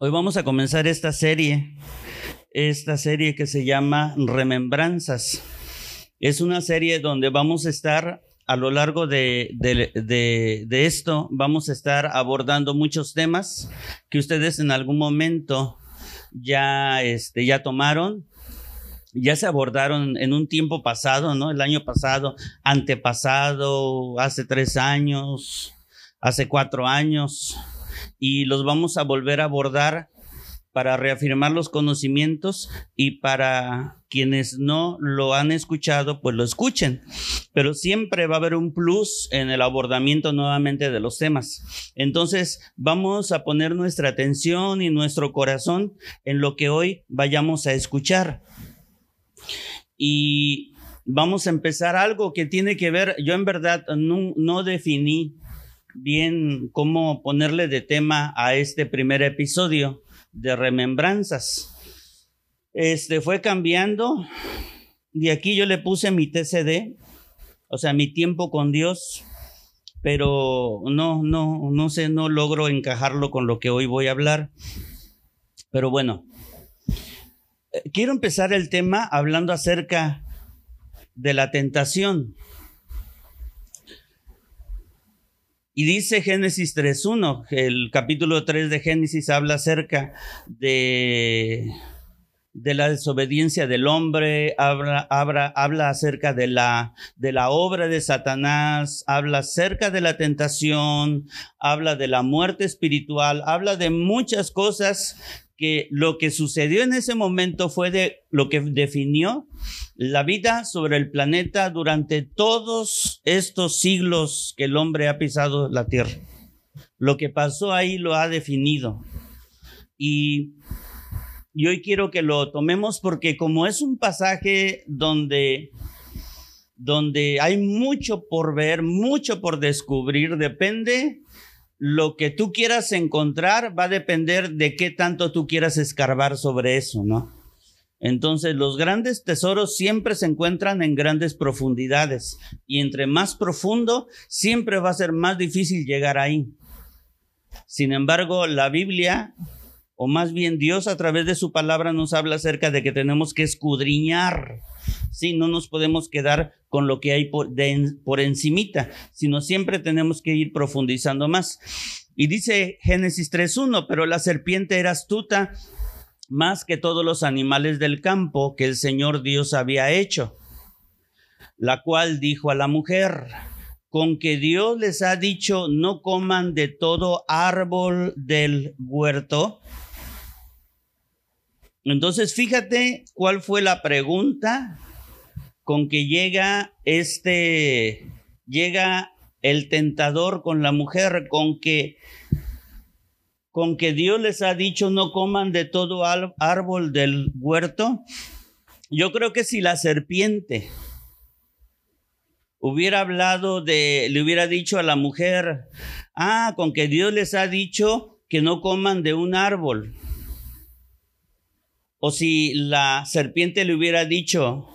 Hoy vamos a comenzar esta serie, esta serie que se llama Remembranzas. Es una serie donde vamos a estar a lo largo de, de, esto, vamos a estar abordando muchos temas que ustedes en algún momento ya, este, ya tomaron, ya se abordaron en un tiempo pasado, ¿no? El año pasado, antepasado, hace tres años, hace cuatro años y los vamos a volver a abordar para reafirmar los conocimientos y para quienes no lo han escuchado, pues lo escuchen. Pero siempre va a haber un plus en el abordamiento nuevamente de los temas. Entonces, vamos a poner nuestra atención y nuestro corazón en lo que hoy vayamos a escuchar. Y vamos a empezar algo que tiene que ver, yo en verdad no, no definí bien cómo ponerle de tema a este primer episodio de remembranzas. Este fue cambiando. De aquí yo le puse mi TCD, o sea, mi tiempo con Dios, pero no, no, no sé, no logro encajarlo con lo que hoy voy a hablar. Pero bueno, eh, quiero empezar el tema hablando acerca de la tentación. Y dice Génesis 3.1, el capítulo 3 de Génesis habla acerca de, la desobediencia del hombre, habla, acerca de la obra de Satanás, habla acerca de la tentación, habla de la muerte espiritual, habla de muchas cosas que lo que sucedió en ese momento fue de lo que definió la vida sobre el planeta durante todos estos siglos que el hombre ha pisado la tierra. Lo que pasó ahí lo ha definido. Y, y hoy quiero que lo tomemos porque como es un pasaje donde donde hay mucho por ver, mucho por descubrir, depende lo que tú quieras encontrar va a depender de qué tanto tú quieras escarbar sobre eso, ¿no? Entonces, los grandes tesoros siempre se encuentran en grandes profundidades y entre más profundo, siempre va a ser más difícil llegar ahí. Sin embargo, la Biblia, o más bien Dios a través de su palabra nos habla acerca de que tenemos que escudriñar Sí, no nos podemos quedar con lo que hay por, por encimita, sino siempre tenemos que ir profundizando más. Y dice Génesis 3.1, pero la serpiente era astuta más que todos los animales del campo que el Señor Dios había hecho, la cual dijo a la mujer, con que Dios les ha dicho no coman de todo árbol del huerto. Entonces, fíjate cuál fue la pregunta con que llega este, llega el tentador con la mujer, con que, con que Dios les ha dicho no coman de todo árbol del huerto. Yo creo que si la serpiente hubiera hablado de, le hubiera dicho a la mujer, ah, con que Dios les ha dicho que no coman de un árbol o si la serpiente le hubiera dicho,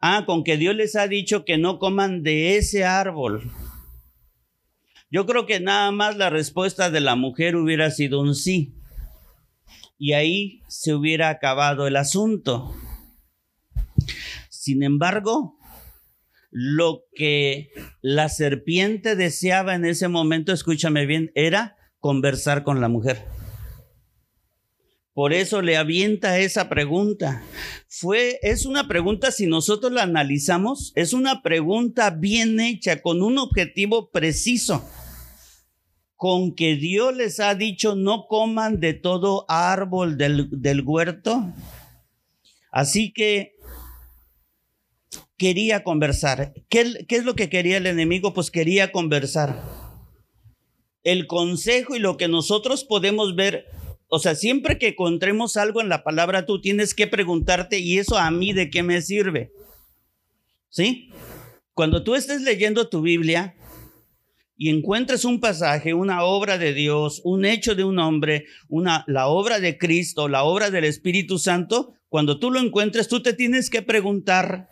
ah, con que Dios les ha dicho que no coman de ese árbol. Yo creo que nada más la respuesta de la mujer hubiera sido un sí. Y ahí se hubiera acabado el asunto. Sin embargo, lo que la serpiente deseaba en ese momento, escúchame bien, era conversar con la mujer. Por eso le avienta esa pregunta. Fue, es una pregunta, si nosotros la analizamos, es una pregunta bien hecha, con un objetivo preciso. Con que Dios les ha dicho no coman de todo árbol del, del huerto. Así que quería conversar. ¿Qué, ¿Qué es lo que quería el enemigo? Pues quería conversar. El consejo y lo que nosotros podemos ver o sea, siempre que encontremos algo en la palabra, tú tienes que preguntarte, ¿y eso a mí de qué me sirve? ¿Sí? Cuando tú estés leyendo tu Biblia y encuentres un pasaje, una obra de Dios, un hecho de un hombre, una, la obra de Cristo, la obra del Espíritu Santo, cuando tú lo encuentres, tú te tienes que preguntar,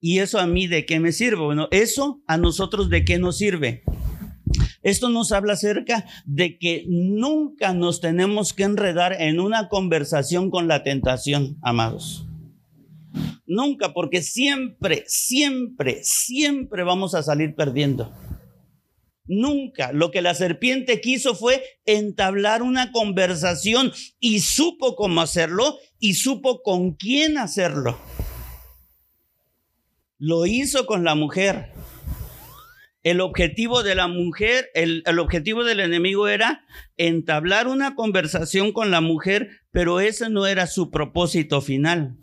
¿y eso a mí de qué me sirve? Bueno, eso a nosotros de qué nos sirve. Esto nos habla acerca de que nunca nos tenemos que enredar en una conversación con la tentación, amados. Nunca, porque siempre, siempre, siempre vamos a salir perdiendo. Nunca. Lo que la serpiente quiso fue entablar una conversación y supo cómo hacerlo y supo con quién hacerlo. Lo hizo con la mujer. El objetivo de la mujer, el, objetivo del enemigo era entablar una conversación con la mujer, pero ese no era su propósito final.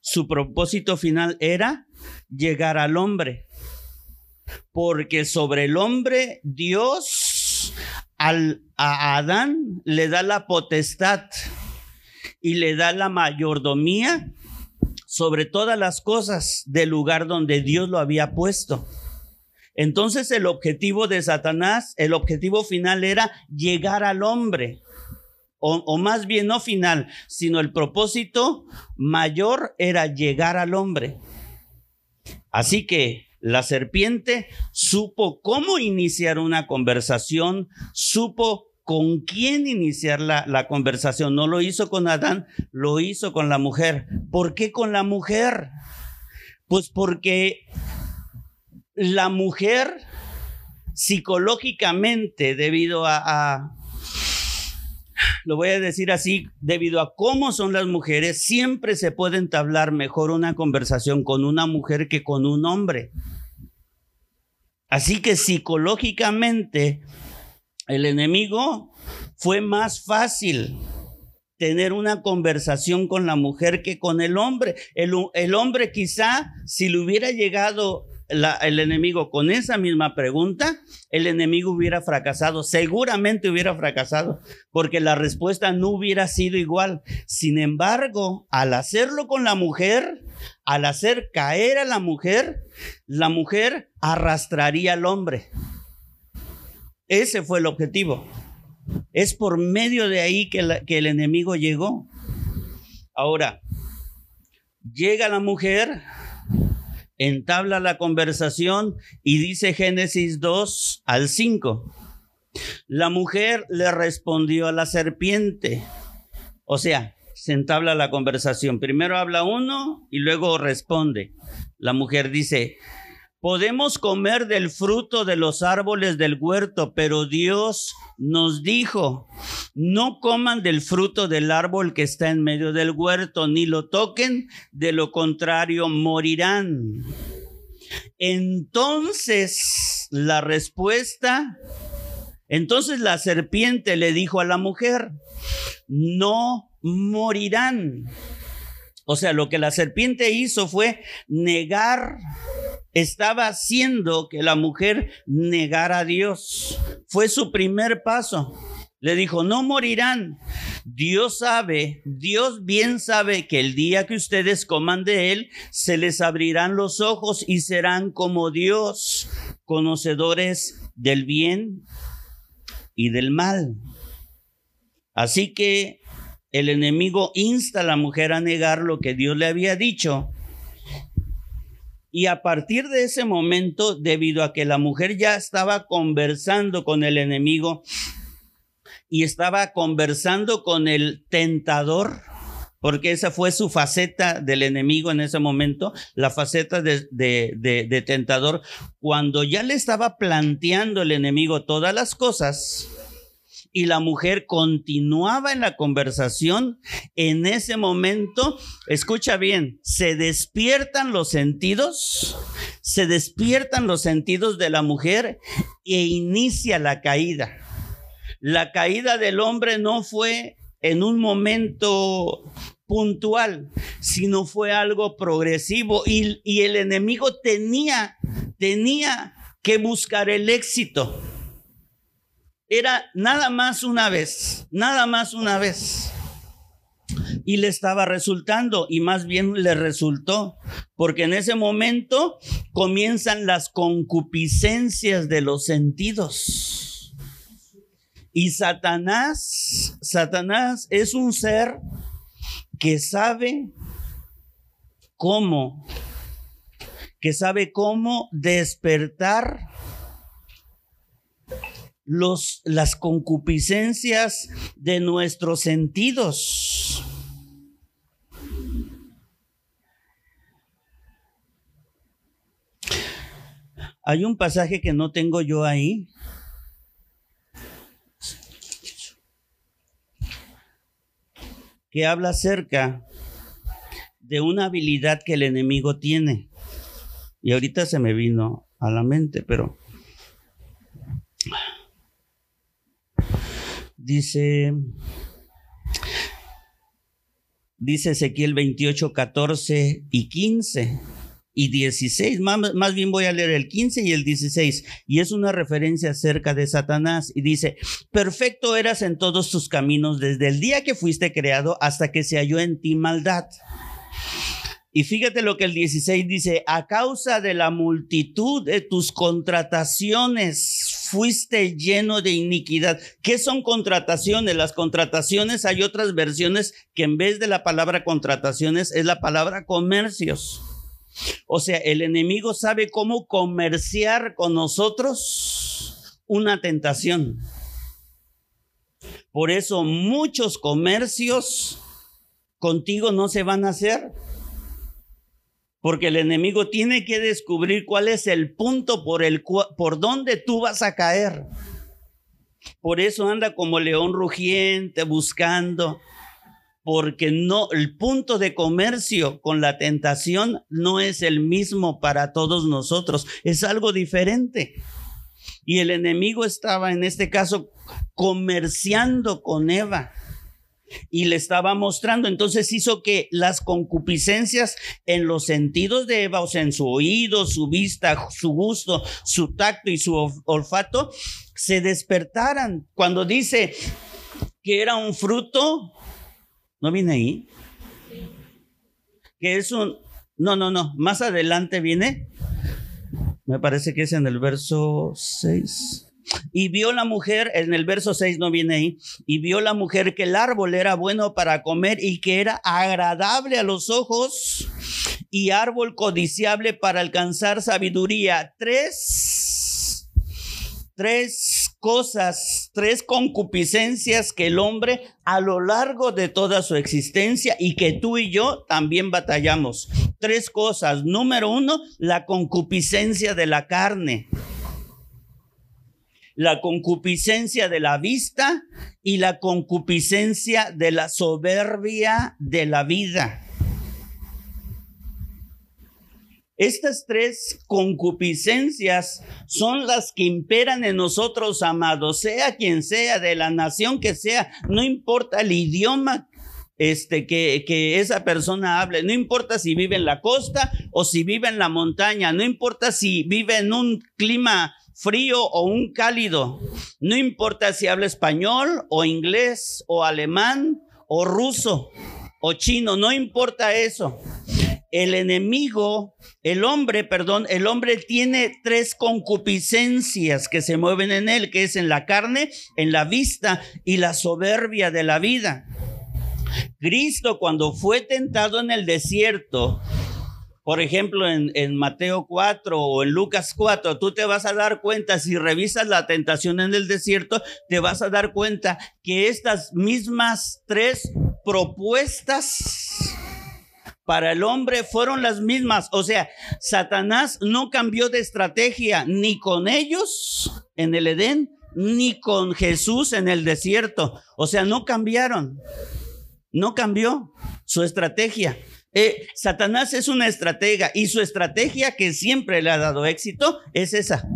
Su propósito final era llegar al hombre. Porque sobre el hombre Dios al, a Adán le da la potestad y le da la mayordomía sobre todas las cosas del lugar donde Dios lo había puesto. Entonces el objetivo de Satanás, el objetivo final era llegar al hombre. O, más bien no final, sino el propósito mayor era llegar al hombre. Así que la serpiente supo cómo iniciar una conversación, supo con quién iniciar la, conversación. No lo hizo con Adán, lo hizo con la mujer. ¿Por qué con la mujer? Pues porque la mujer psicológicamente, debido a, lo voy a decir así, debido a cómo son las mujeres, siempre se puede entablar mejor una conversación con una mujer que con un hombre. Así que psicológicamente el enemigo fue más fácil tener una conversación con la mujer que con el hombre. El, hombre quizá, si le hubiera llegado el enemigo con esa misma pregunta, el enemigo hubiera fracasado, seguramente hubiera fracasado, porque la respuesta no hubiera sido igual. Sin embargo, al hacerlo con la mujer, al hacer caer a la mujer, la mujer arrastraría al hombre. Ese fue el objetivo. Es por medio de ahí que, que el enemigo llegó. Ahora, llega la mujer, entabla la conversación y dice Génesis 2 al 5. La mujer le respondió a la serpiente. O sea, se entabla la conversación. Primero habla uno y luego responde. La mujer dice, Podemos comer del fruto de los árboles del huerto, pero Dios nos dijo, no coman del fruto del árbol que está en medio del huerto, ni lo toquen, de lo contrario morirán. Entonces la respuesta, entonces la serpiente le dijo a la mujer, no morirán. O sea, lo que la serpiente hizo fue negar estaba haciendo que la mujer negara a Dios. Fue su primer paso. Le dijo, no morirán. Dios sabe, Dios bien sabe que el día que ustedes coman de él, se les abrirán los ojos y serán como Dios, conocedores del bien y del mal. Así que el enemigo insta a la mujer a negar lo que Dios le había dicho. Y a partir de ese momento, debido a que la mujer ya estaba conversando con el enemigo y estaba conversando con el tentador, porque esa fue su faceta del enemigo en ese momento, la faceta de, tentador, cuando ya le estaba planteando el enemigo todas las cosas, y la mujer continuaba en la conversación, en ese momento, escucha bien, se despiertan los sentidos, se despiertan los sentidos de la mujer e inicia la caída. La caída del hombre no fue en un momento puntual, sino fue algo progresivo y, y el enemigo tenía, tenía que buscar el éxito era nada más una vez, nada más una vez. Y le estaba resultando, y más bien le resultó, porque en ese momento comienzan las concupiscencias de los sentidos. Y Satanás, Satanás es un ser que sabe cómo, que sabe cómo despertar los, las concupiscencias de nuestros sentidos. Hay un pasaje que no tengo yo ahí. que habla acerca de una habilidad que el enemigo tiene. Y ahorita se me vino a la mente, pero dice dice Ezequiel 28, 14 y 15 y 16. Más, más, bien voy a leer el 15 y el 16. Y es una referencia acerca de Satanás. Y dice, perfecto eras en todos tus caminos desde el día que fuiste creado hasta que se halló en ti maldad. Y fíjate lo que el 16 dice, a causa de la multitud de tus contrataciones fuiste lleno de iniquidad. ¿Qué son contrataciones? Las contrataciones, hay otras versiones que en vez de la palabra contrataciones es la palabra comercios. O sea, el enemigo sabe cómo comerciar con nosotros una tentación. Por eso muchos comercios contigo no se van a hacer porque el enemigo tiene que descubrir cuál es el punto por el por donde tú vas a caer. Por eso anda como león rugiente buscando porque no el punto de comercio con la tentación no es el mismo para todos nosotros, es algo diferente. Y el enemigo estaba en este caso comerciando con Eva y le estaba mostrando. Entonces hizo que las concupiscencias en los sentidos de Eva, o sea, en su oído, su vista, su gusto, su tacto y su olfato, se despertaran. Cuando dice que era un fruto, ¿no viene ahí? Que es un... No, no, no, más adelante viene. Me parece que es en el verso 6. Y vio la mujer, en el verso 6 no viene ahí, y vio la mujer que el árbol era bueno para comer y que era agradable a los ojos y árbol codiciable para alcanzar sabiduría. Tres, tres cosas, tres concupiscencias que el hombre a lo largo de toda su existencia y que tú y yo también batallamos. Tres cosas. Número uno, la concupiscencia de la carne la concupiscencia de la vista y la concupiscencia de la soberbia de la vida. Estas tres concupiscencias son las que imperan en nosotros, amados, sea quien sea, de la nación que sea, no importa el idioma este, que, que esa persona hable, no importa si vive en la costa o si vive en la montaña, no importa si vive en un clima frío o un cálido. No importa si habla español o inglés o alemán o ruso o chino, no importa eso. El enemigo, el hombre, perdón, el hombre tiene tres concupiscencias que se mueven en él, que es en la carne, en la vista y la soberbia de la vida. Cristo cuando fue tentado en el desierto, por ejemplo, en, Mateo 4 o en Lucas 4, tú te vas a dar cuenta, si revisas la tentación en el desierto, te vas a dar cuenta que estas mismas tres propuestas para el hombre fueron las mismas. O sea, Satanás no cambió de estrategia ni con ellos en el Edén, ni con Jesús en el desierto. O sea, no cambiaron. No cambió su estrategia. Eh, Satanás es una estratega y su estrategia que siempre le ha dado éxito es esa.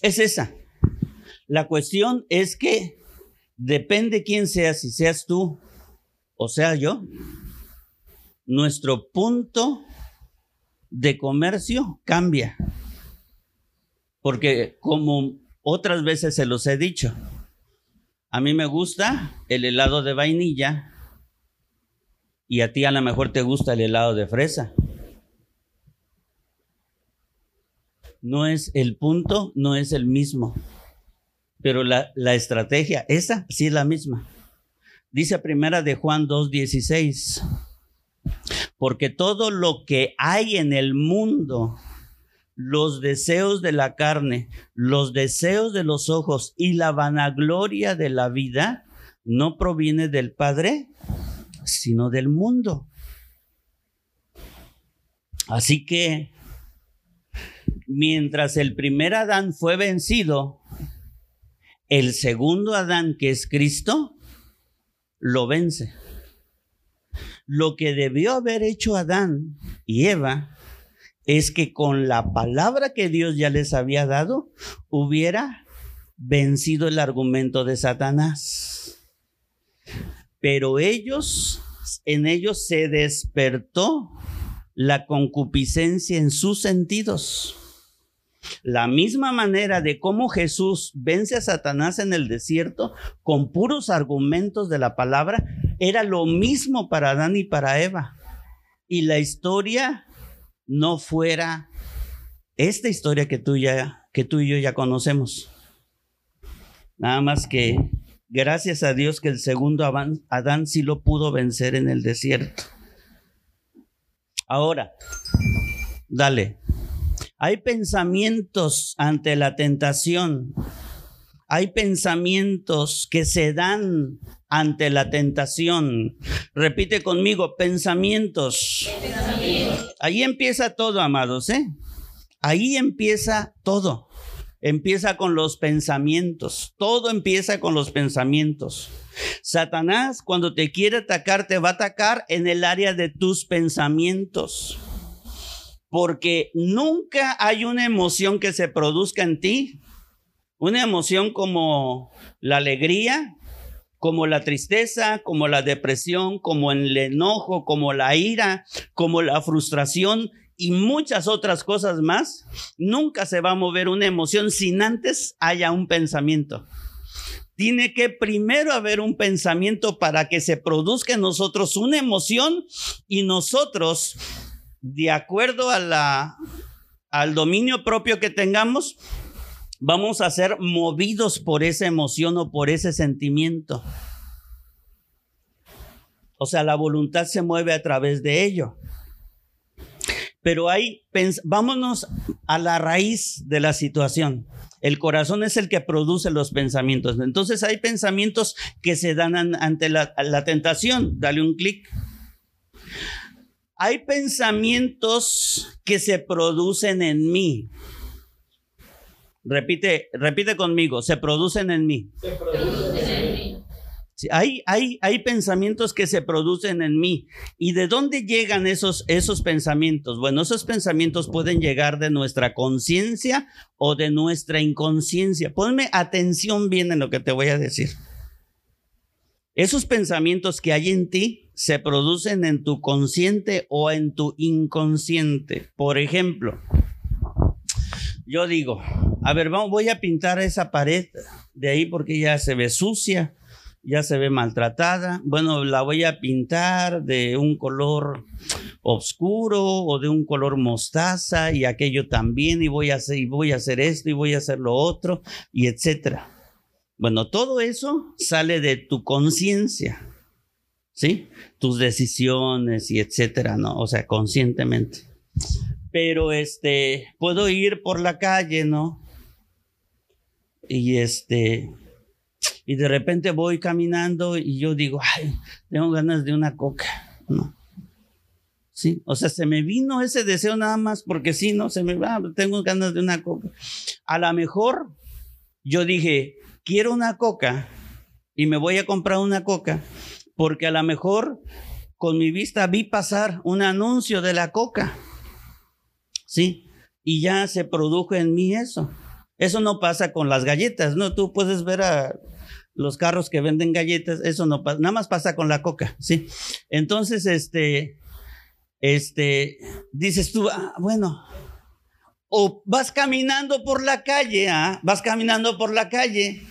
Es esa. La cuestión es que depende quién seas, si seas tú o sea yo, nuestro punto de comercio cambia. Porque como otras veces se los he dicho, a mí me gusta el helado de vainilla y a ti a lo mejor te gusta el helado de fresa. No es el punto, no es el mismo. Pero la, la estrategia, esa sí es la misma. Dice primera de Juan 2.16. Porque todo lo que hay en el mundo, los deseos de la carne, los deseos de los ojos y la vanagloria de la vida no proviene del Padre, sino del mundo. Así que mientras el primer Adán fue vencido, el segundo Adán, que es Cristo, lo vence. Lo que debió haber hecho Adán y Eva es que con la palabra que Dios ya les había dado, hubiera vencido el argumento de Satanás. Pero ellos, en ellos se despertó la concupiscencia en sus sentidos. La misma manera de cómo Jesús vence a Satanás en el desierto con puros argumentos de la palabra, era lo mismo para Adán y para Eva. Y la historia no fuera esta historia que tú, que tú y yo ya conocemos. Nada más que gracias a Dios que el segundo Adán sí lo pudo vencer en el desierto. Ahora, dale. Hay pensamientos ante la tentación. Hay pensamientos que se dan ante la tentación. Repite conmigo, pensamientos. Ahí empieza todo, amados, ¿eh? Ahí empieza todo. Empieza con los pensamientos. Todo empieza con los pensamientos. Satanás, cuando te quiere atacar, te va a atacar en el área de tus pensamientos. Porque nunca hay una emoción que se produzca en ti. Una emoción como la alegría, como la tristeza, como la depresión, como el enojo, como la ira, como la frustración y muchas otras cosas más, nunca se va a mover una emoción sin antes haya un pensamiento. Tiene que primero haber un pensamiento para que se produzca en nosotros una emoción y nosotros, de acuerdo al dominio propio que tengamos, vamos a ser movidos por esa emoción o por ese sentimiento. O sea, la voluntad se mueve a través de ello. Pero hay, vámonos a la raíz de la situación. El corazón es el que produce los pensamientos. Entonces hay pensamientos que se dan ante la, tentación. Dale un clic. Hay pensamientos que se producen en mí. Repite, repite conmigo, se producen en mí. Se producen en mí. Hay, hay, hay pensamientos que se producen en mí. ¿Y de dónde llegan esos, esos pensamientos? Bueno, esos pensamientos pueden llegar de nuestra conciencia o de nuestra inconsciencia. Ponme atención bien en lo que te voy a decir. Esos pensamientos que hay en ti se producen en tu consciente o en tu inconsciente. Por ejemplo, yo digo, a ver, voy a pintar esa pared de ahí porque ya se ve sucia, ya se ve maltratada. Bueno, la voy a pintar de un color oscuro o de un color mostaza y aquello también y voy a hacer y voy a hacer esto y voy a hacer lo otro y etcétera. Bueno, todo eso sale de tu conciencia. ¿Sí? Tus decisiones y etcétera, ¿no? O sea, conscientemente pero este, puedo ir por la calle, ¿no? Y este, y de repente voy caminando y yo digo, ay, tengo ganas de una coca, ¿no? Sí, o sea, se me vino ese deseo nada más porque sí, no, se me va, tengo ganas de una coca. A lo mejor yo dije, quiero una coca y me voy a comprar una coca porque a lo mejor con mi vista vi pasar un anuncio de la coca. ¿sí? Y ya se produjo en mí eso. Eso no pasa con las galletas, ¿no? Tú puedes ver a los carros que venden galletas, eso no pasa, nada más pasa con la coca, ¿sí? Entonces, este, este, dices tú, ah, bueno, o vas caminando por la calle, ¿ah? Vas caminando por la calle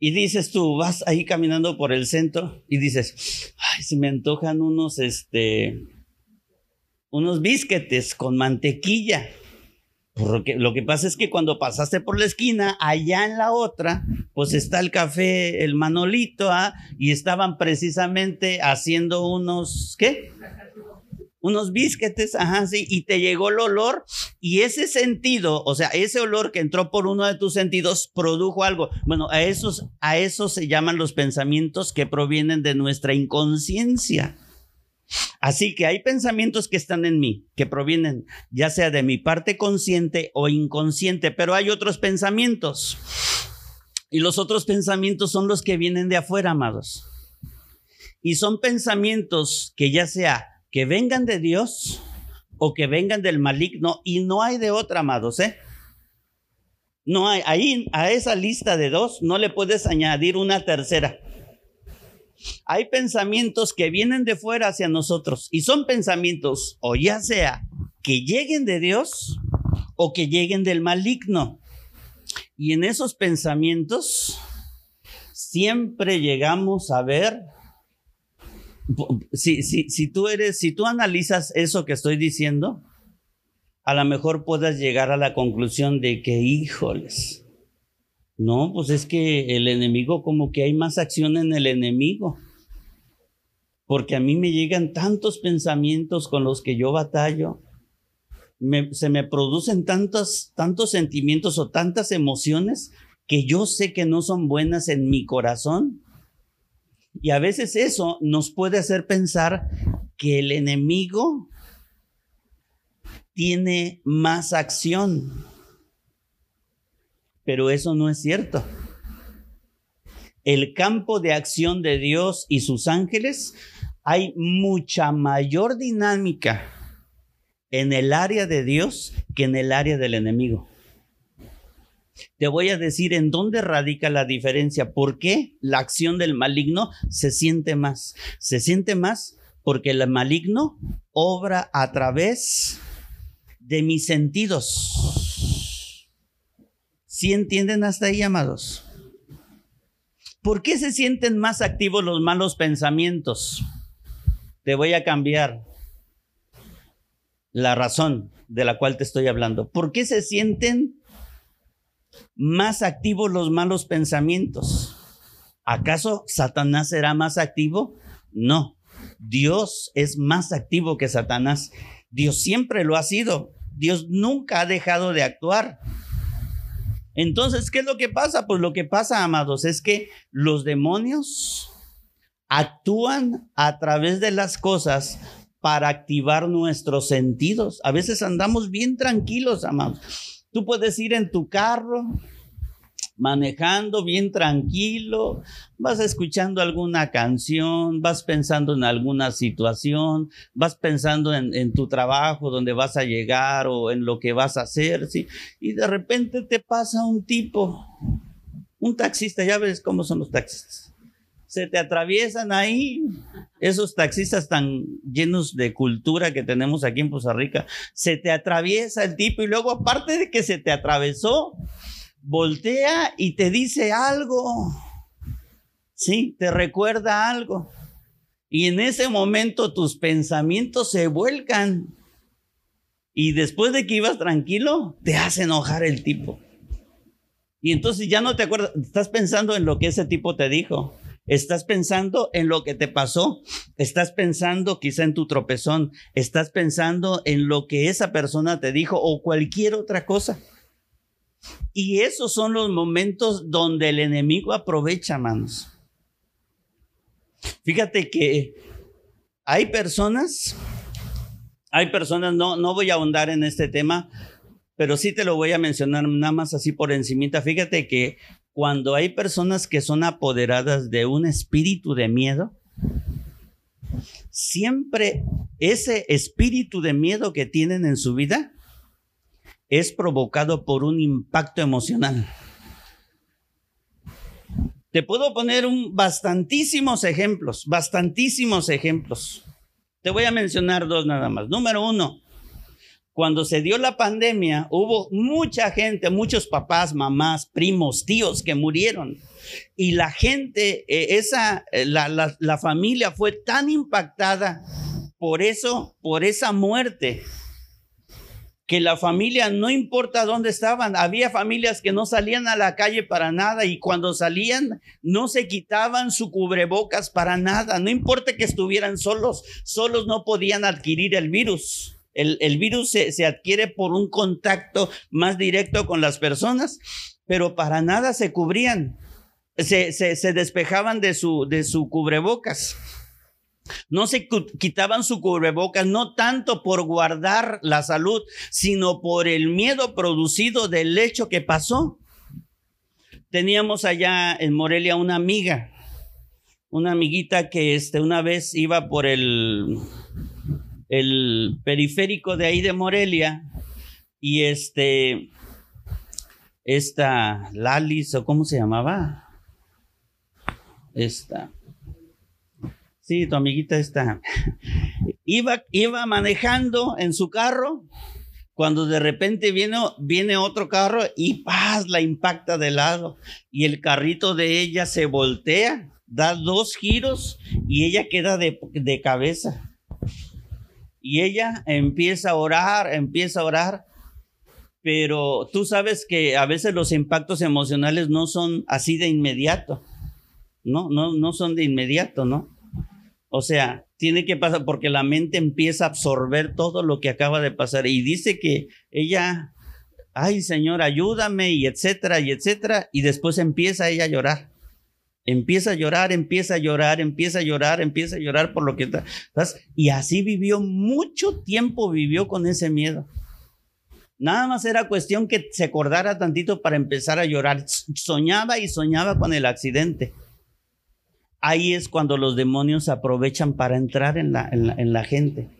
y dices tú, vas ahí caminando por el centro y dices, ay, se me antojan unos, este, unos bisquetes con mantequilla. Porque lo que pasa es que cuando pasaste por la esquina, allá en la otra, pues está el café, el Manolito, ¿ah? y estaban precisamente haciendo unos, ¿qué? unos bisquetes, ajá, sí, y te llegó el olor y ese sentido, o sea, ese olor que entró por uno de tus sentidos produjo algo. Bueno, a esos, a esos se llaman los pensamientos que provienen de nuestra inconsciencia. Así que hay pensamientos que están en mí, que provienen ya sea de mi parte consciente o inconsciente, pero hay otros pensamientos. Y los otros pensamientos son los que vienen de afuera, amados. Y son pensamientos que ya sea que vengan de Dios o que vengan del maligno y no hay de otra, amados, ¿eh? No hay, ahí a esa lista de dos no le puedes añadir una tercera. Hay pensamientos que vienen de fuera hacia nosotros y son pensamientos o ya sea que lleguen de Dios o que lleguen del maligno. Y en esos pensamientos siempre llegamos a ver si, si, si tú eres, si tú analizas eso que estoy diciendo, a lo mejor puedas llegar a la conclusión de que, híjoles, no, pues es que el enemigo, como que hay más acción en el enemigo. Porque a mí me llegan tantos pensamientos con los que yo batallo. se me producen tantos, tantos sentimientos o tantas emociones que yo sé que no son buenas en mi corazón y a veces eso nos puede hacer pensar que el enemigo tiene más acción. Pero eso no es cierto. El campo de acción de Dios y sus ángeles hay mucha mayor dinámica en el área de Dios que en el área del enemigo. Te voy a decir en dónde radica la diferencia, por qué la acción del maligno se siente más. Se siente más porque el maligno obra a través de mis sentidos. ¿Sí entienden hasta ahí, amados? ¿Por qué se sienten más activos los malos pensamientos? Te voy a cambiar la razón de la cual te estoy hablando. ¿Por qué se sienten más activos los malos pensamientos. ¿Acaso Satanás será más activo? No, Dios es más activo que Satanás. Dios siempre lo ha sido. Dios nunca ha dejado de actuar. Entonces, ¿qué es lo que pasa? Pues lo que pasa, amados, es que los demonios actúan a través de las cosas para activar nuestros sentidos. A veces andamos bien tranquilos, amados Tú puedes ir en tu carro manejando bien tranquilo, vas escuchando alguna canción, vas pensando en alguna situación, vas pensando en, tu trabajo, donde vas a llegar o en lo que vas a hacer, ¿sí? Y de repente te pasa un tipo, un taxista, ya ves cómo son los taxistas se te atraviesan ahí esos taxistas tan llenos de cultura que tenemos aquí en Poza Rica. Se te atraviesa el tipo y luego aparte de que se te atravesó, voltea y te dice algo. Sí, te recuerda algo. Y en ese momento tus pensamientos se vuelcan. Y después de que ibas tranquilo, te hace enojar el tipo. Y entonces ya no te acuerdas, estás pensando en lo que ese tipo te dijo. Estás pensando en lo que te pasó, estás pensando quizá en tu tropezón, estás pensando en lo que esa persona te dijo o cualquier otra cosa. Y esos son los momentos donde el enemigo aprovecha, manos. Fíjate que hay personas, hay personas, no, no voy a ahondar en este tema, pero sí te lo voy a mencionar nada más así por encimita. Fíjate que cuando hay personas que son apoderadas de un espíritu de miedo, siempre ese espíritu de miedo que tienen en su vida es provocado por un impacto emocional. Te puedo poner un, bastantísimos ejemplos, bastantísimos ejemplos. Te voy a mencionar dos nada más. Número uno, cuando se dio la pandemia, hubo mucha gente, muchos papás, mamás, primos, tíos que murieron. Y la gente, eh, esa, eh, la, la, la familia fue tan impactada por eso, por esa muerte, que la familia, no importa dónde estaban, había familias que no salían a la calle para nada y cuando salían no se quitaban su cubrebocas para nada, no importa que estuvieran solos, solos no podían adquirir el virus. El, virus se, adquiere por un contacto más directo con las personas, pero para nada se cubrían, se, se despejaban de su, de su cubrebocas. No se quitaban su cubrebocas, no tanto por guardar la salud, sino por el miedo producido del hecho que pasó. Teníamos allá en Morelia una amiga, una amiguita que este, una vez iba por el, el periférico de ahí de Morelia y este, esta Lalis o cómo se llamaba, esta, Sí, tu amiguita está. Iba, iba manejando en su carro cuando de repente viene, viene otro carro y paz, la impacta de lado y el carrito de ella se voltea, da dos giros y ella queda de, de cabeza. Y ella empieza a orar, empieza a orar, pero tú sabes que a veces los impactos emocionales no son así de inmediato, no, no, no son de inmediato, ¿no? O sea, tiene que pasar porque la mente empieza a absorber todo lo que acaba de pasar y dice que ella, ay Señor, ayúdame y etcétera y etcétera y después empieza ella a llorar. Empieza a llorar, empieza a llorar, empieza a llorar, empieza a llorar por lo que está. Y así vivió mucho tiempo, vivió con ese miedo. Nada más era cuestión que se acordara tantito para empezar a llorar. Soñaba y soñaba con el accidente ahí es cuando los demonios aprovechan para entrar en la, en la, gente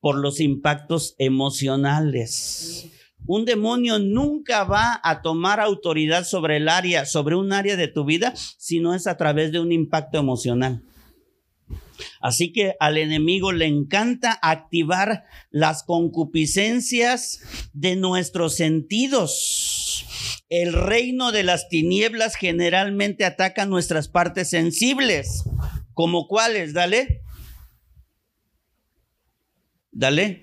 por los impactos emocionales. Un demonio nunca va a tomar autoridad sobre el área, sobre un área de tu vida, si no es a través de un impacto emocional. Así que al enemigo le encanta activar las concupiscencias de nuestros sentidos el reino de las tinieblas generalmente ataca nuestras partes sensibles. ¿Como cuáles? Dale. Dale.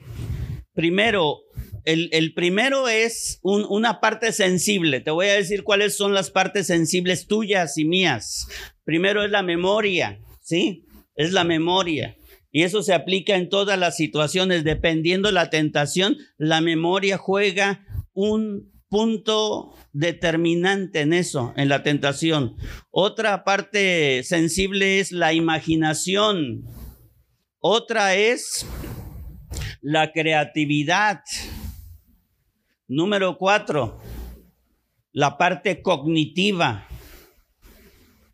Primero, el, primero es una parte sensible. Te voy a decir cuáles son las partes sensibles tuyas y mías. Primero es la memoria, ¿sí? Es la memoria. Y eso se aplica en todas las situaciones. Dependiendo la tentación, la memoria juega un punto determinante en eso, en la tentación. Otra parte sensible es la imaginación. Otra es la creatividad. Número cuatro, la parte cognitiva.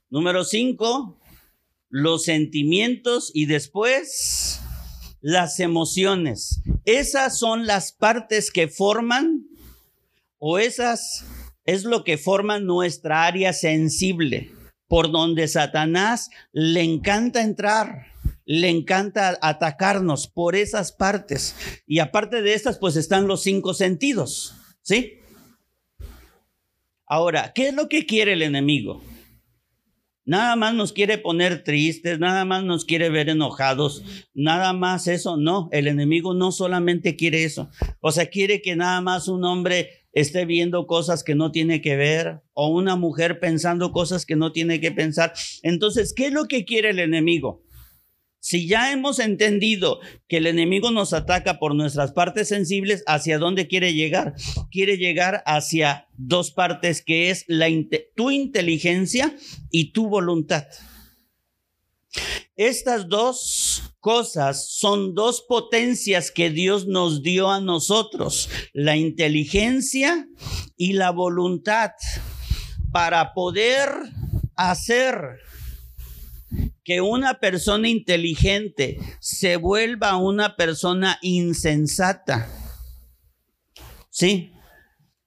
Número cinco, los sentimientos y después las emociones. Esas son las partes que forman o esas es lo que forma nuestra área sensible, por donde Satanás le encanta entrar, le encanta atacarnos por esas partes. Y aparte de estas, pues están los cinco sentidos, ¿sí? Ahora, ¿qué es lo que quiere el enemigo? Nada más nos quiere poner tristes, nada más nos quiere ver enojados, nada más eso, no, el enemigo no solamente quiere eso, o sea, quiere que nada más un hombre esté viendo cosas que no tiene que ver o una mujer pensando cosas que no tiene que pensar. Entonces, ¿qué es lo que quiere el enemigo? Si ya hemos entendido que el enemigo nos ataca por nuestras partes sensibles, ¿hacia dónde quiere llegar? Quiere llegar hacia dos partes que es la, tu inteligencia y tu voluntad. Estas dos cosas son dos potencias que Dios nos dio a nosotros, la inteligencia y la voluntad, para poder hacer que una persona inteligente se vuelva una persona insensata. ¿Sí?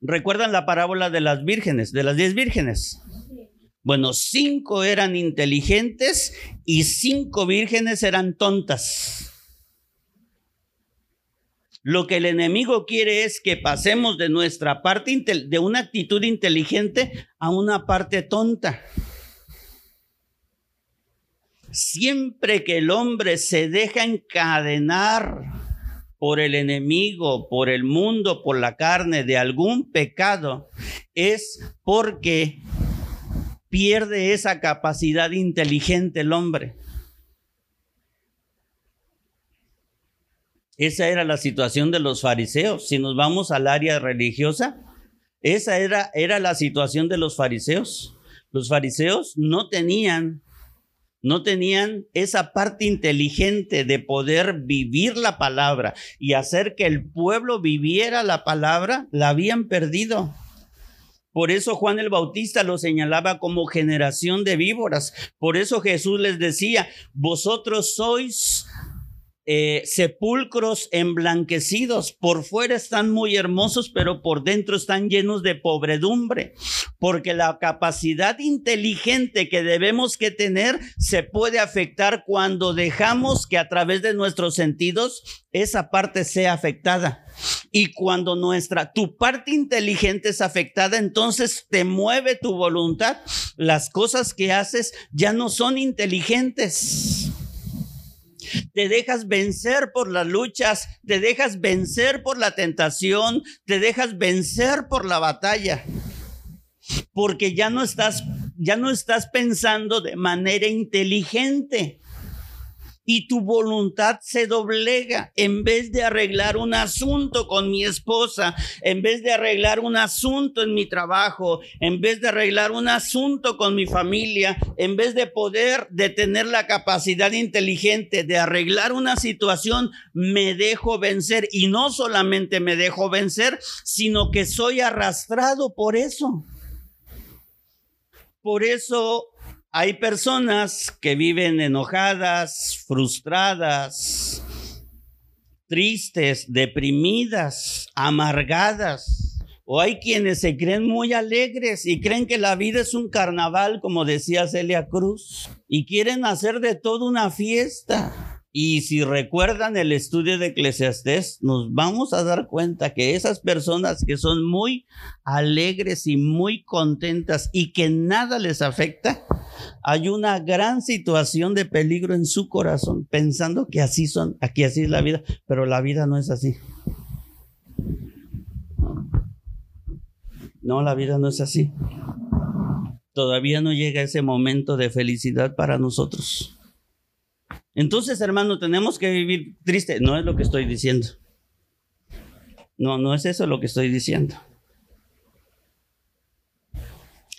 ¿Recuerdan la parábola de las vírgenes, de las diez vírgenes? Bueno, cinco eran inteligentes y cinco vírgenes eran tontas. Lo que el enemigo quiere es que pasemos de nuestra parte, de una actitud inteligente a una parte tonta. Siempre que el hombre se deja encadenar por el enemigo, por el mundo, por la carne de algún pecado, es porque pierde esa capacidad inteligente el hombre. Esa era la situación de los fariseos. Si nos vamos al área religiosa, esa era, era la situación de los fariseos. Los fariseos no tenían, no tenían esa parte inteligente de poder vivir la palabra y hacer que el pueblo viviera la palabra, la habían perdido. Por eso Juan el Bautista lo señalaba como generación de víboras. Por eso Jesús les decía, vosotros sois eh, sepulcros emblanquecidos. Por fuera están muy hermosos, pero por dentro están llenos de pobredumbre. Porque la capacidad inteligente que debemos que tener se puede afectar cuando dejamos que a través de nuestros sentidos esa parte sea afectada. Y cuando nuestra, tu parte inteligente es afectada, entonces te mueve tu voluntad. Las cosas que haces ya no son inteligentes te dejas vencer por las luchas, te dejas vencer por la tentación, te dejas vencer por la batalla. Porque ya no estás ya no estás pensando de manera inteligente y tu voluntad se doblega. En vez de arreglar un asunto con mi esposa, en vez de arreglar un asunto en mi trabajo, en vez de arreglar un asunto con mi familia, en vez de poder de tener la capacidad inteligente de arreglar una situación, me dejo vencer. Y no solamente me dejo vencer, sino que soy arrastrado por eso. Por eso hay personas que viven enojadas, frustradas, tristes, deprimidas, amargadas. O hay quienes se creen muy alegres y creen que la vida es un carnaval, como decía Celia Cruz, y quieren hacer de todo una fiesta. Y si recuerdan el estudio de Eclesiastés, nos vamos a dar cuenta que esas personas que son muy alegres y muy contentas y que nada les afecta, hay una gran situación de peligro en su corazón, pensando que así son, aquí así es la vida, pero la vida no es así. No, la vida no es así. Todavía no llega ese momento de felicidad para nosotros. Entonces, hermano, tenemos que vivir triste. No es lo que estoy diciendo. No, no es eso lo que estoy diciendo.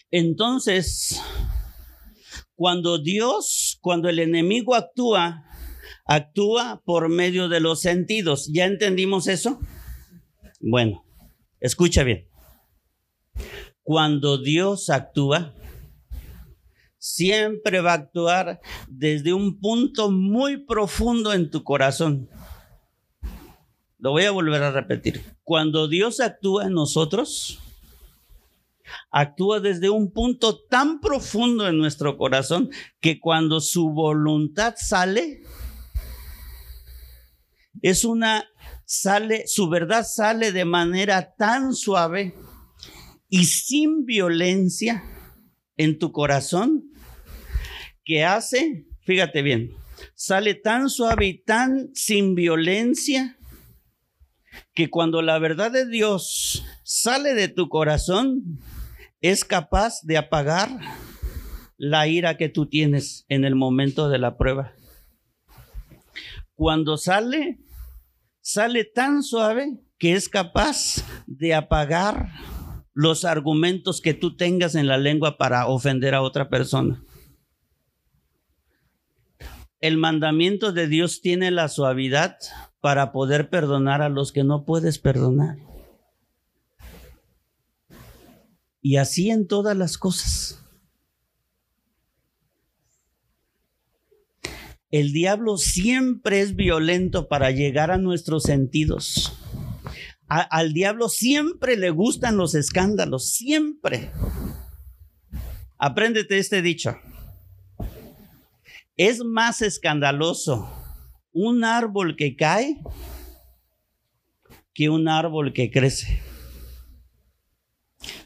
Entonces, cuando Dios, cuando el enemigo actúa, actúa por medio de los sentidos. ¿Ya entendimos eso? Bueno, escucha bien. Cuando Dios actúa, siempre va a actuar desde un punto muy profundo en tu corazón. Lo voy a volver a repetir. Cuando Dios actúa en nosotros, actúa desde un punto tan profundo en nuestro corazón que cuando su voluntad sale, es una, sale, su verdad sale de manera tan suave y sin violencia en tu corazón que hace, fíjate bien, sale tan suave y tan sin violencia que cuando la verdad de Dios sale de tu corazón, es capaz de apagar la ira que tú tienes en el momento de la prueba. Cuando sale, sale tan suave que es capaz de apagar los argumentos que tú tengas en la lengua para ofender a otra persona el mandamiento de Dios tiene la suavidad para poder perdonar a los que no puedes perdonar. Y así en todas las cosas. El diablo siempre es violento para llegar a nuestros sentidos. al diablo siempre le gustan los escándalos, siempre. Apréndete este dicho. Es más escandaloso un árbol que cae que un árbol que crece.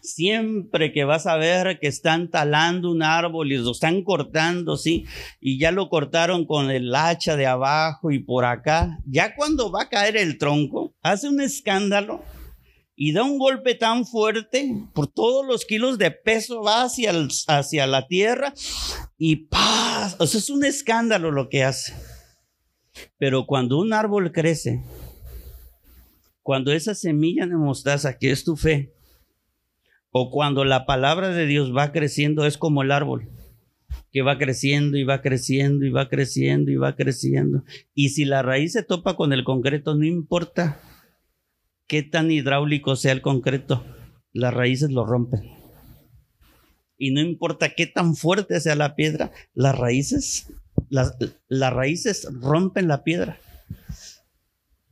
Siempre que vas a ver que están talando un árbol y lo están cortando, ¿sí? Y ya lo cortaron con el hacha de abajo y por acá, ya cuando va a caer el tronco, hace un escándalo y da un golpe tan fuerte por todos los kilos de peso, va hacia, hacia la tierra y ¡paz! O sea, es un escándalo lo que hace. Pero cuando un árbol crece, cuando esa semilla de mostaza que es tu fe, o cuando la palabra de Dios va creciendo, es como el árbol, que va creciendo y va creciendo y va creciendo y va creciendo. Y si la raíz se topa con el concreto, no importa qué tan hidráulico sea el concreto, las raíces lo rompen. Y no importa qué tan fuerte sea la piedra, las raíces, las, raíces rompen la piedra.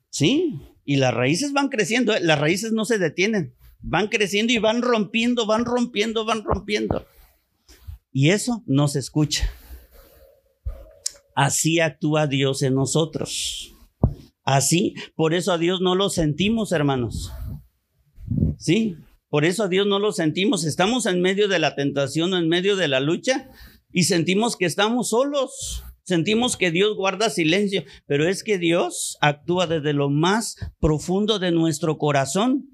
Sí, y las raíces van creciendo, ¿eh? las raíces no se detienen van creciendo y van rompiendo, van rompiendo, van rompiendo. Y eso no se escucha. Así actúa Dios en nosotros. Así, por eso a Dios no lo sentimos, hermanos. Sí, por eso a Dios no lo sentimos. Estamos en medio de la tentación en medio de la lucha y sentimos que estamos solos. Sentimos que Dios guarda silencio, pero es que Dios actúa desde lo más profundo de nuestro corazón.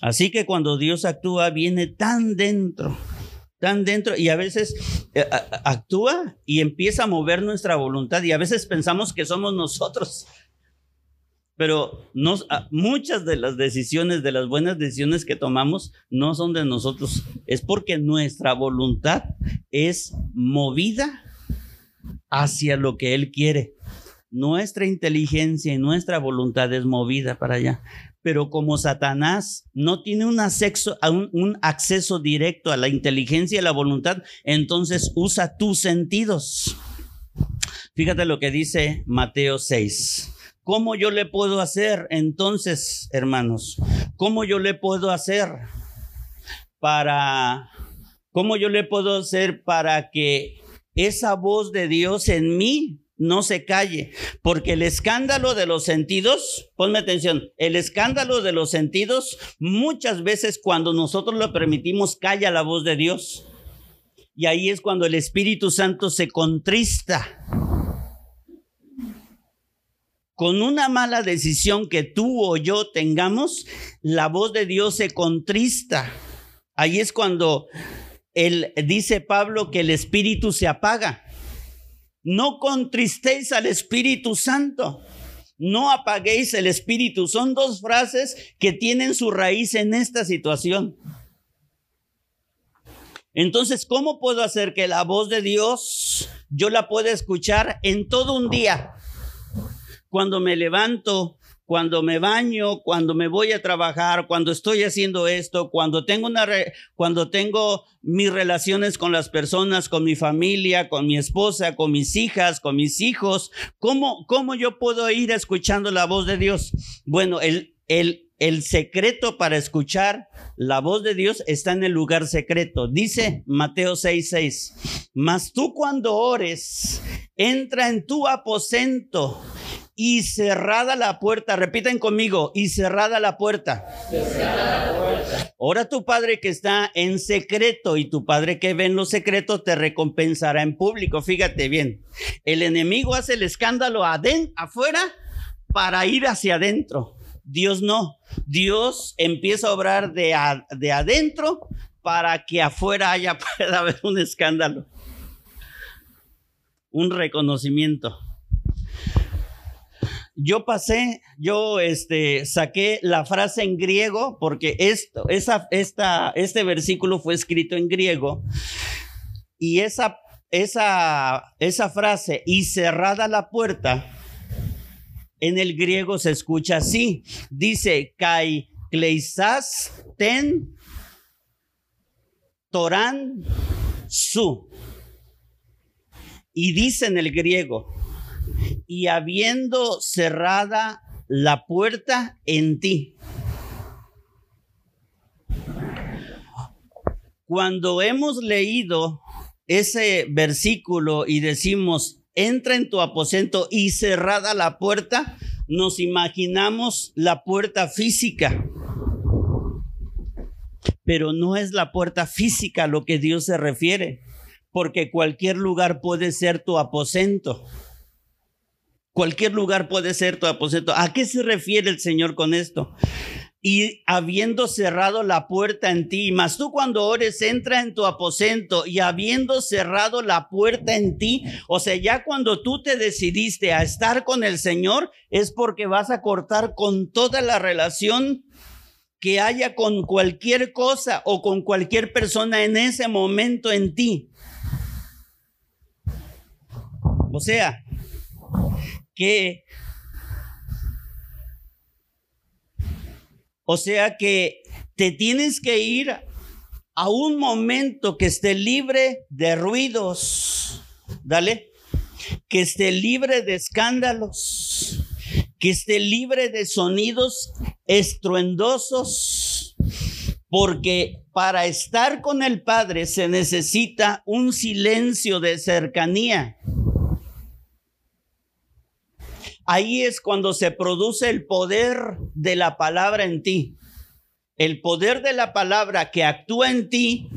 Así que cuando Dios actúa, viene tan dentro, tan dentro, y a veces eh, actúa y empieza a mover nuestra voluntad, y a veces pensamos que somos nosotros. Pero muchas de las decisiones, de las buenas decisiones que tomamos, no son de nosotros. Es porque nuestra voluntad es movida hacia lo que Él quiere. Nuestra inteligencia y nuestra voluntad es movida para allá pero como Satanás no tiene un acceso, directo a la inteligencia y la voluntad, entonces usa tus sentidos. Fíjate lo que dice Mateo 6. ¿Cómo yo le puedo hacer entonces, hermanos? ¿Cómo yo le puedo hacer para, cómo yo le puedo hacer para que esa voz de Dios en mí no se calle, porque el escándalo de los sentidos, ponme atención, el escándalo de los sentidos muchas veces cuando nosotros lo permitimos calla la voz de Dios. Y ahí es cuando el Espíritu Santo se contrista. Con una mala decisión que tú o yo tengamos, la voz de Dios se contrista. Ahí es cuando él dice Pablo que el espíritu se apaga. No contristéis al Espíritu Santo. No apaguéis el Espíritu. Son dos frases que tienen su raíz en esta situación. Entonces, ¿cómo puedo hacer que la voz de Dios yo la pueda escuchar en todo un día? Cuando me levanto, cuando me baño, cuando me voy a trabajar, cuando estoy haciendo esto, cuando tengo una cuando tengo mis relaciones con las personas, con mi familia, con mi esposa, con mis hijas, con mis hijos, ¿cómo cómo yo puedo ir escuchando la voz de Dios? Bueno, el el el secreto para escuchar la voz de Dios está en el lugar secreto. Dice Mateo 6:6, mas tú cuando ores, entra en tu aposento y cerrada la puerta. Repiten conmigo, y cerrada la puerta. Cerrada la puerta. Ora tu Padre que está en secreto y tu Padre que ve en los secretos te recompensará en público. Fíjate bien, el enemigo hace el escándalo afuera para ir hacia adentro. Dios no. Dios empieza a obrar de, de adentro para que afuera haya pueda haber un escándalo. Un reconocimiento yo pasé, yo este, saqué la frase en griego, porque esto, esa, esta, este versículo fue escrito en griego, y esa, esa, esa frase, y cerrada la puerta, en el griego se escucha así, dice, kai kleisas ten toran su. Y dice en el griego, y habiendo cerrada la puerta en ti. Cuando hemos leído ese versículo y decimos, entra en tu aposento y cerrada la puerta, nos imaginamos la puerta física. pero no es la puerta física a lo que Dios se refiere, porque cualquier lugar puede ser tu aposento. Cualquier lugar puede ser tu aposento. ¿A qué se refiere el Señor con esto? y habiendo cerrado la puerta en ti, mas tú cuando ores entra en tu aposento y habiendo cerrado la puerta en ti, o sea, ya cuando tú te decidiste a estar con el Señor, es porque vas a cortar con toda la relación que haya con cualquier cosa o con cualquier persona en ese momento en ti. O sea, que O sea que te tienes que ir a un momento que esté libre de ruidos. Dale. Que esté libre de escándalos. Que esté libre de sonidos estruendosos. Porque para estar con el Padre se necesita un silencio de cercanía. Ahí es cuando se produce el poder de la palabra en ti. El poder de la palabra que actúa en ti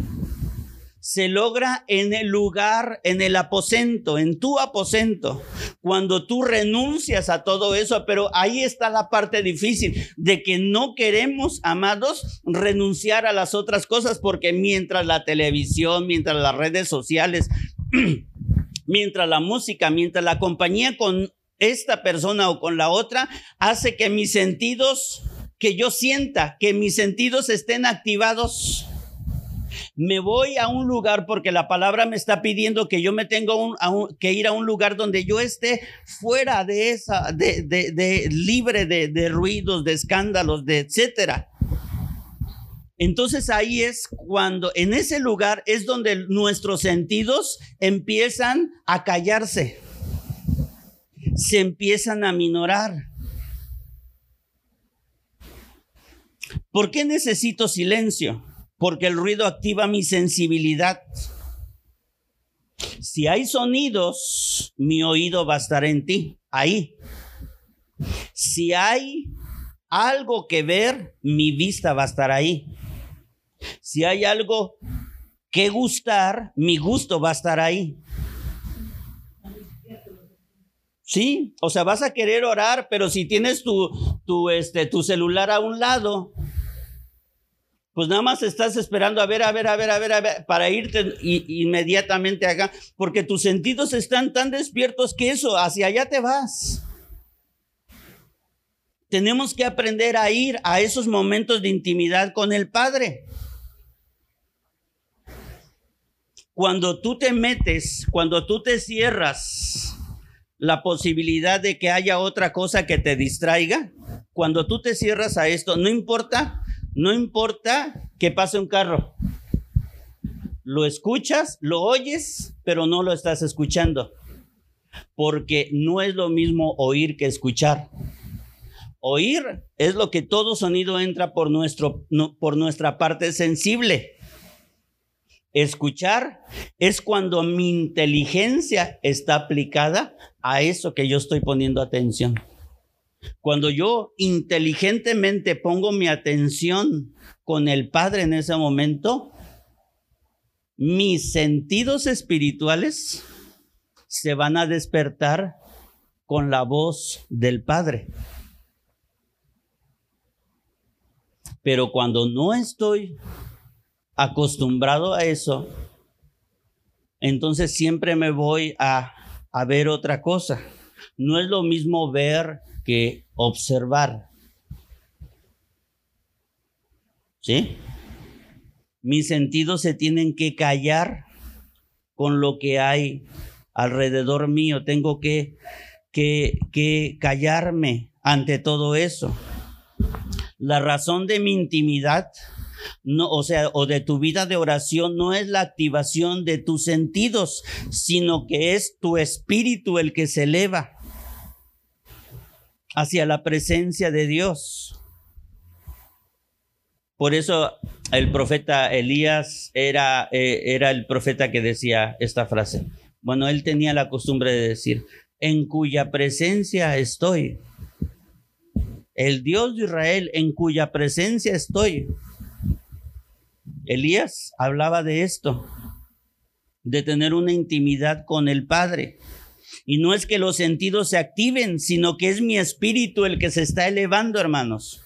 se logra en el lugar, en el aposento, en tu aposento, cuando tú renuncias a todo eso, pero ahí está la parte difícil de que no queremos, amados, renunciar a las otras cosas, porque mientras la televisión, mientras las redes sociales, mientras la música, mientras la compañía con esta persona o con la otra, hace que mis sentidos, que yo sienta, que mis sentidos estén activados. Me voy a un lugar porque la palabra me está pidiendo que yo me tengo que ir a un lugar donde yo esté fuera de esa, de, de, libre de, de ruidos, de escándalos, de etcétera. Entonces ahí es cuando, en ese lugar es donde nuestros sentidos empiezan a callarse se empiezan a minorar. ¿Por qué necesito silencio? Porque el ruido activa mi sensibilidad. Si hay sonidos, mi oído va a estar en ti, ahí. Si hay algo que ver, mi vista va a estar ahí. Si hay algo que gustar, mi gusto va a estar ahí. Sí, o sea, vas a querer orar, pero si tienes tu, tu, este, tu celular a un lado, pues nada más estás esperando a ver, a ver, a ver, a ver, a ver, para irte inmediatamente acá, porque tus sentidos están tan despiertos que eso, hacia allá te vas. Tenemos que aprender a ir a esos momentos de intimidad con el Padre. Cuando tú te metes, cuando tú te cierras la posibilidad de que haya otra cosa que te distraiga. Cuando tú te cierras a esto, no importa, no importa que pase un carro. Lo escuchas, lo oyes, pero no lo estás escuchando. Porque no es lo mismo oír que escuchar. Oír es lo que todo sonido entra por, nuestro, por nuestra parte sensible. Escuchar es cuando mi inteligencia está aplicada a eso que yo estoy poniendo atención. Cuando yo inteligentemente pongo mi atención con el Padre en ese momento, mis sentidos espirituales se van a despertar con la voz del Padre. Pero cuando no estoy acostumbrado a eso, entonces siempre me voy a a ver otra cosa. No es lo mismo ver que observar. ¿Sí? Mis sentidos se tienen que callar con lo que hay alrededor mío. Tengo que, que, que callarme ante todo eso. La razón de mi intimidad no, o sea, o de tu vida de oración no es la activación de tus sentidos, sino que es tu espíritu el que se eleva hacia la presencia de Dios. Por eso el profeta Elías era, eh, era el profeta que decía esta frase. Bueno, él tenía la costumbre de decir, en cuya presencia estoy. El Dios de Israel, en cuya presencia estoy Elías hablaba de esto, de tener una intimidad con el Padre. Y no es que los sentidos se activen, sino que es mi espíritu el que se está elevando, hermanos.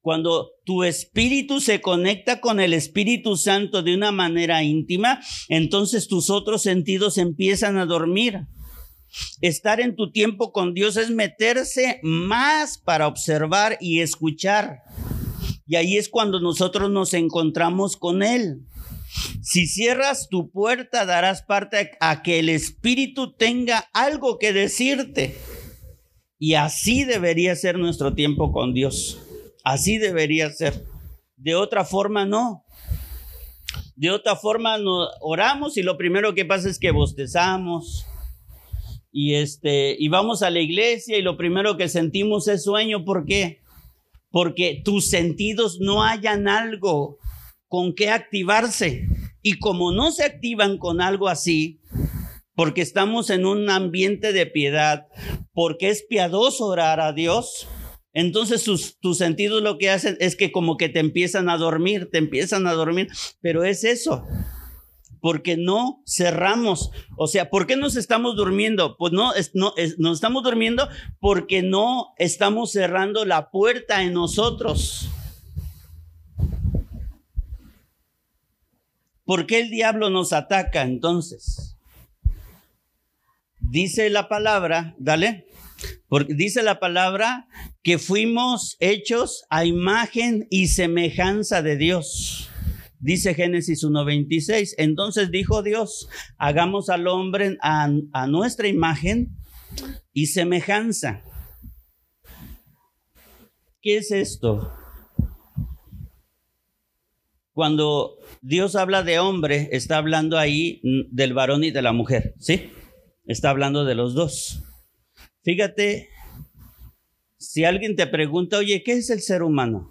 Cuando tu espíritu se conecta con el Espíritu Santo de una manera íntima, entonces tus otros sentidos empiezan a dormir. Estar en tu tiempo con Dios es meterse más para observar y escuchar. Y ahí es cuando nosotros nos encontramos con Él. Si cierras tu puerta, darás parte a que el Espíritu tenga algo que decirte. Y así debería ser nuestro tiempo con Dios. Así debería ser. De otra forma, no. De otra forma, no, oramos y lo primero que pasa es que bostezamos. Y, este, y vamos a la iglesia y lo primero que sentimos es sueño. ¿Por qué? Porque tus sentidos no hayan algo con qué activarse. Y como no se activan con algo así, porque estamos en un ambiente de piedad, porque es piadoso orar a Dios, entonces tus, sentidos lo que hacen es que como que te empiezan a dormir, te empiezan a dormir, pero es eso, porque no cerramos. O sea, ¿por qué nos estamos durmiendo? Pues no, no nos estamos durmiendo porque no estamos cerrando la puerta en nosotros. ¿Por qué el diablo nos ataca entonces? Dice la palabra, dale. Porque dice la palabra que fuimos hechos a imagen y semejanza de Dios. Dice Génesis 1.26. Entonces dijo Dios, hagamos al hombre a, nuestra imagen y semejanza. ¿Qué es esto? Cuando Dios habla de hombre, está hablando ahí del varón y de la mujer, ¿sí? Está hablando de los dos. Fíjate, si alguien te pregunta, oye, ¿qué es el ser humano?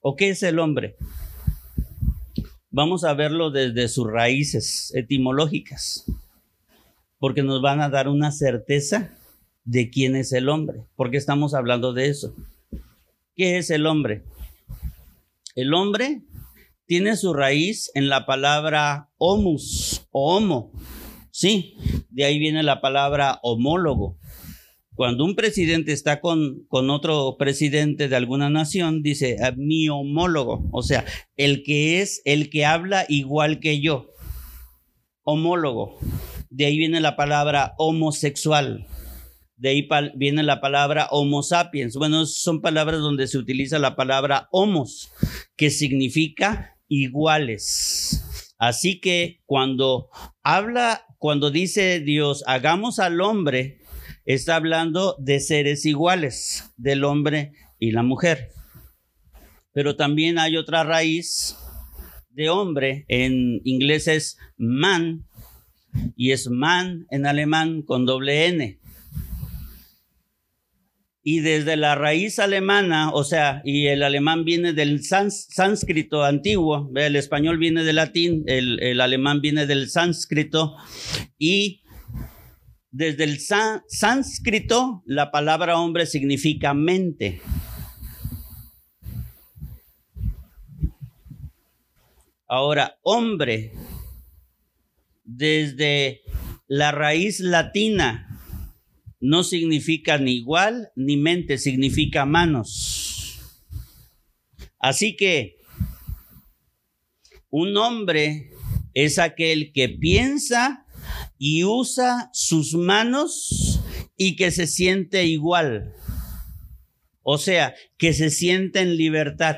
¿O qué es el hombre? Vamos a verlo desde sus raíces etimológicas, porque nos van a dar una certeza de quién es el hombre, porque estamos hablando de eso. ¿Qué es el hombre? El hombre tiene su raíz en la palabra homus o homo. Sí, de ahí viene la palabra homólogo. Cuando un presidente está con, con otro presidente de alguna nación, dice ah, mi homólogo, o sea, el que es, el que habla igual que yo. Homólogo. De ahí viene la palabra homosexual. De ahí viene la palabra homo sapiens. Bueno, son palabras donde se utiliza la palabra homos, que significa iguales. Así que cuando habla, cuando dice Dios, hagamos al hombre, está hablando de seres iguales, del hombre y la mujer. Pero también hay otra raíz de hombre, en inglés es man, y es man en alemán con doble N. Y desde la raíz alemana, o sea, y el alemán viene del sánscrito antiguo, el español viene del latín, el, el alemán viene del sánscrito, y desde el sánscrito, la palabra hombre significa mente. Ahora, hombre, desde la raíz latina, no significa ni igual ni mente, significa manos. Así que un hombre es aquel que piensa y usa sus manos y que se siente igual. O sea, que se siente en libertad.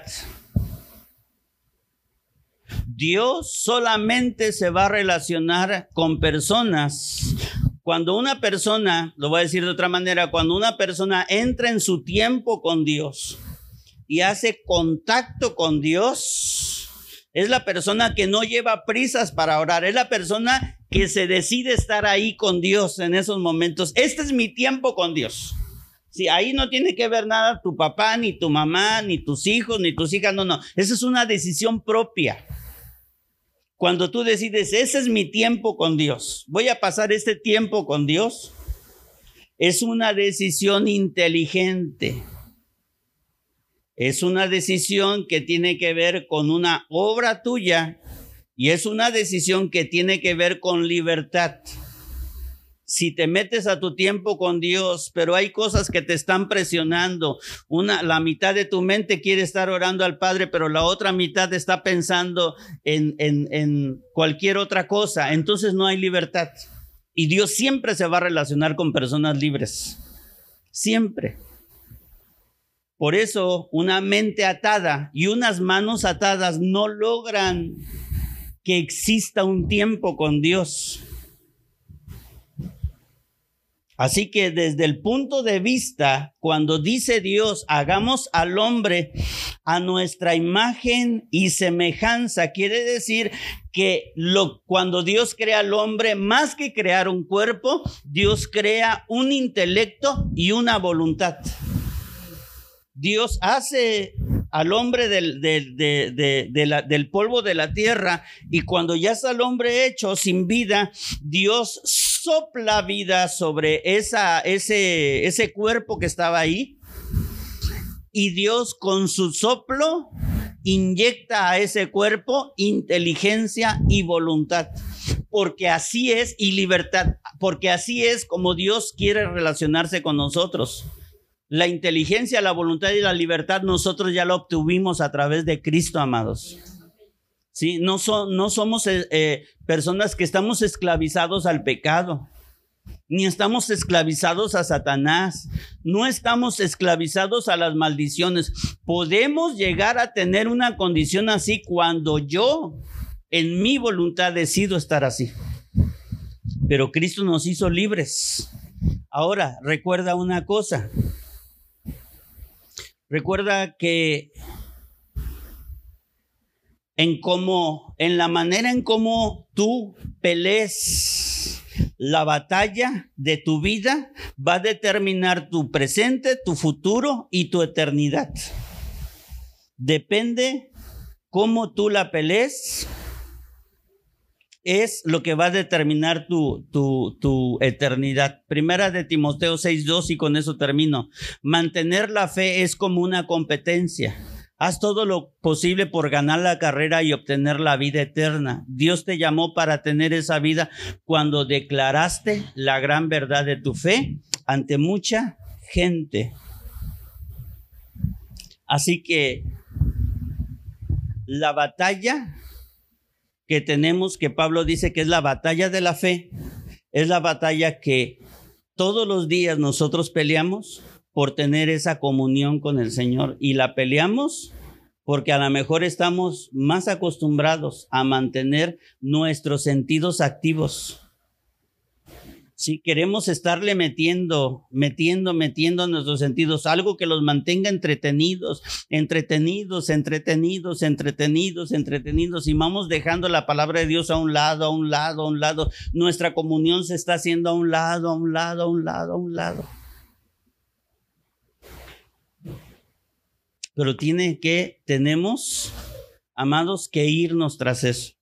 Dios solamente se va a relacionar con personas. Cuando una persona, lo voy a decir de otra manera, cuando una persona entra en su tiempo con Dios y hace contacto con Dios, es la persona que no lleva prisas para orar, es la persona que se decide estar ahí con Dios en esos momentos. Este es mi tiempo con Dios. Si ahí no tiene que ver nada tu papá, ni tu mamá, ni tus hijos, ni tus hijas, no, no. Esa es una decisión propia. Cuando tú decides, ese es mi tiempo con Dios, voy a pasar este tiempo con Dios, es una decisión inteligente. es una decisión que tiene que ver con una obra tuya y es una decisión que tiene que ver con libertad. Si te metes a tu tiempo con Dios, pero hay cosas que te están presionando, una la mitad de tu mente quiere estar orando al Padre, pero la otra mitad está pensando en, en, en cualquier otra cosa, entonces no hay libertad. Y Dios siempre se va a relacionar con personas libres. Siempre. Por eso una mente atada y unas manos atadas no logran que exista un tiempo con Dios. Así que desde el punto de vista, cuando dice Dios, hagamos al hombre a nuestra imagen y semejanza, quiere decir que lo, cuando Dios crea al hombre, más que crear un cuerpo, Dios crea un intelecto y una voluntad. Dios hace al hombre del, del, polvo de la tierra y cuando ya está el hombre hecho sin vida, Dios sopla vida sobre esa, ese, ese cuerpo que estaba ahí y Dios con su soplo inyecta a ese cuerpo inteligencia y voluntad. Porque así es y libertad, porque así es como Dios quiere relacionarse con nosotros. La inteligencia, la voluntad y la libertad nosotros ya la obtuvimos a través de Cristo, amados. ¿Sí? No, son, no somos eh, eh, personas que estamos esclavizados al pecado, ni estamos esclavizados a Satanás, no estamos esclavizados a las maldiciones. Podemos llegar a tener una condición así cuando yo en mi voluntad decido estar así. Pero Cristo nos hizo libres. Ahora, recuerda una cosa, Recuerda que en cómo, en la manera en cómo tú pelees la batalla de tu vida va a determinar tu presente, tu futuro y tu eternidad. Depende cómo tú la pelees, es lo que va a determinar tu, tu, tu eternidad. Primera de Timoteo 6.2 y con eso termino. Mantener la fe es como una competencia. Haz todo lo posible por ganar la carrera y obtener la vida eterna. Dios te llamó para tener esa vida cuando declaraste la gran verdad de tu fe ante mucha gente. Así que la batalla que tenemos, que Pablo dice que es la batalla de la fe, es la batalla que todos los días nosotros peleamos por tener esa comunión con el Señor y la peleamos porque a lo mejor estamos más acostumbrados a mantener nuestros sentidos activos si queremos estarle metiendo, metiendo, metiendo nuestros sentidos, algo que los mantenga entretenidos, entretenidos, entretenidos, entretenidos, entretenidos, y vamos dejando la palabra de Dios a un lado, a un lado, a un lado. Nuestra comunión se está haciendo a un lado, a un lado, a un lado, a un lado. Pero tiene que, tenemos, amados, que irnos tras eso.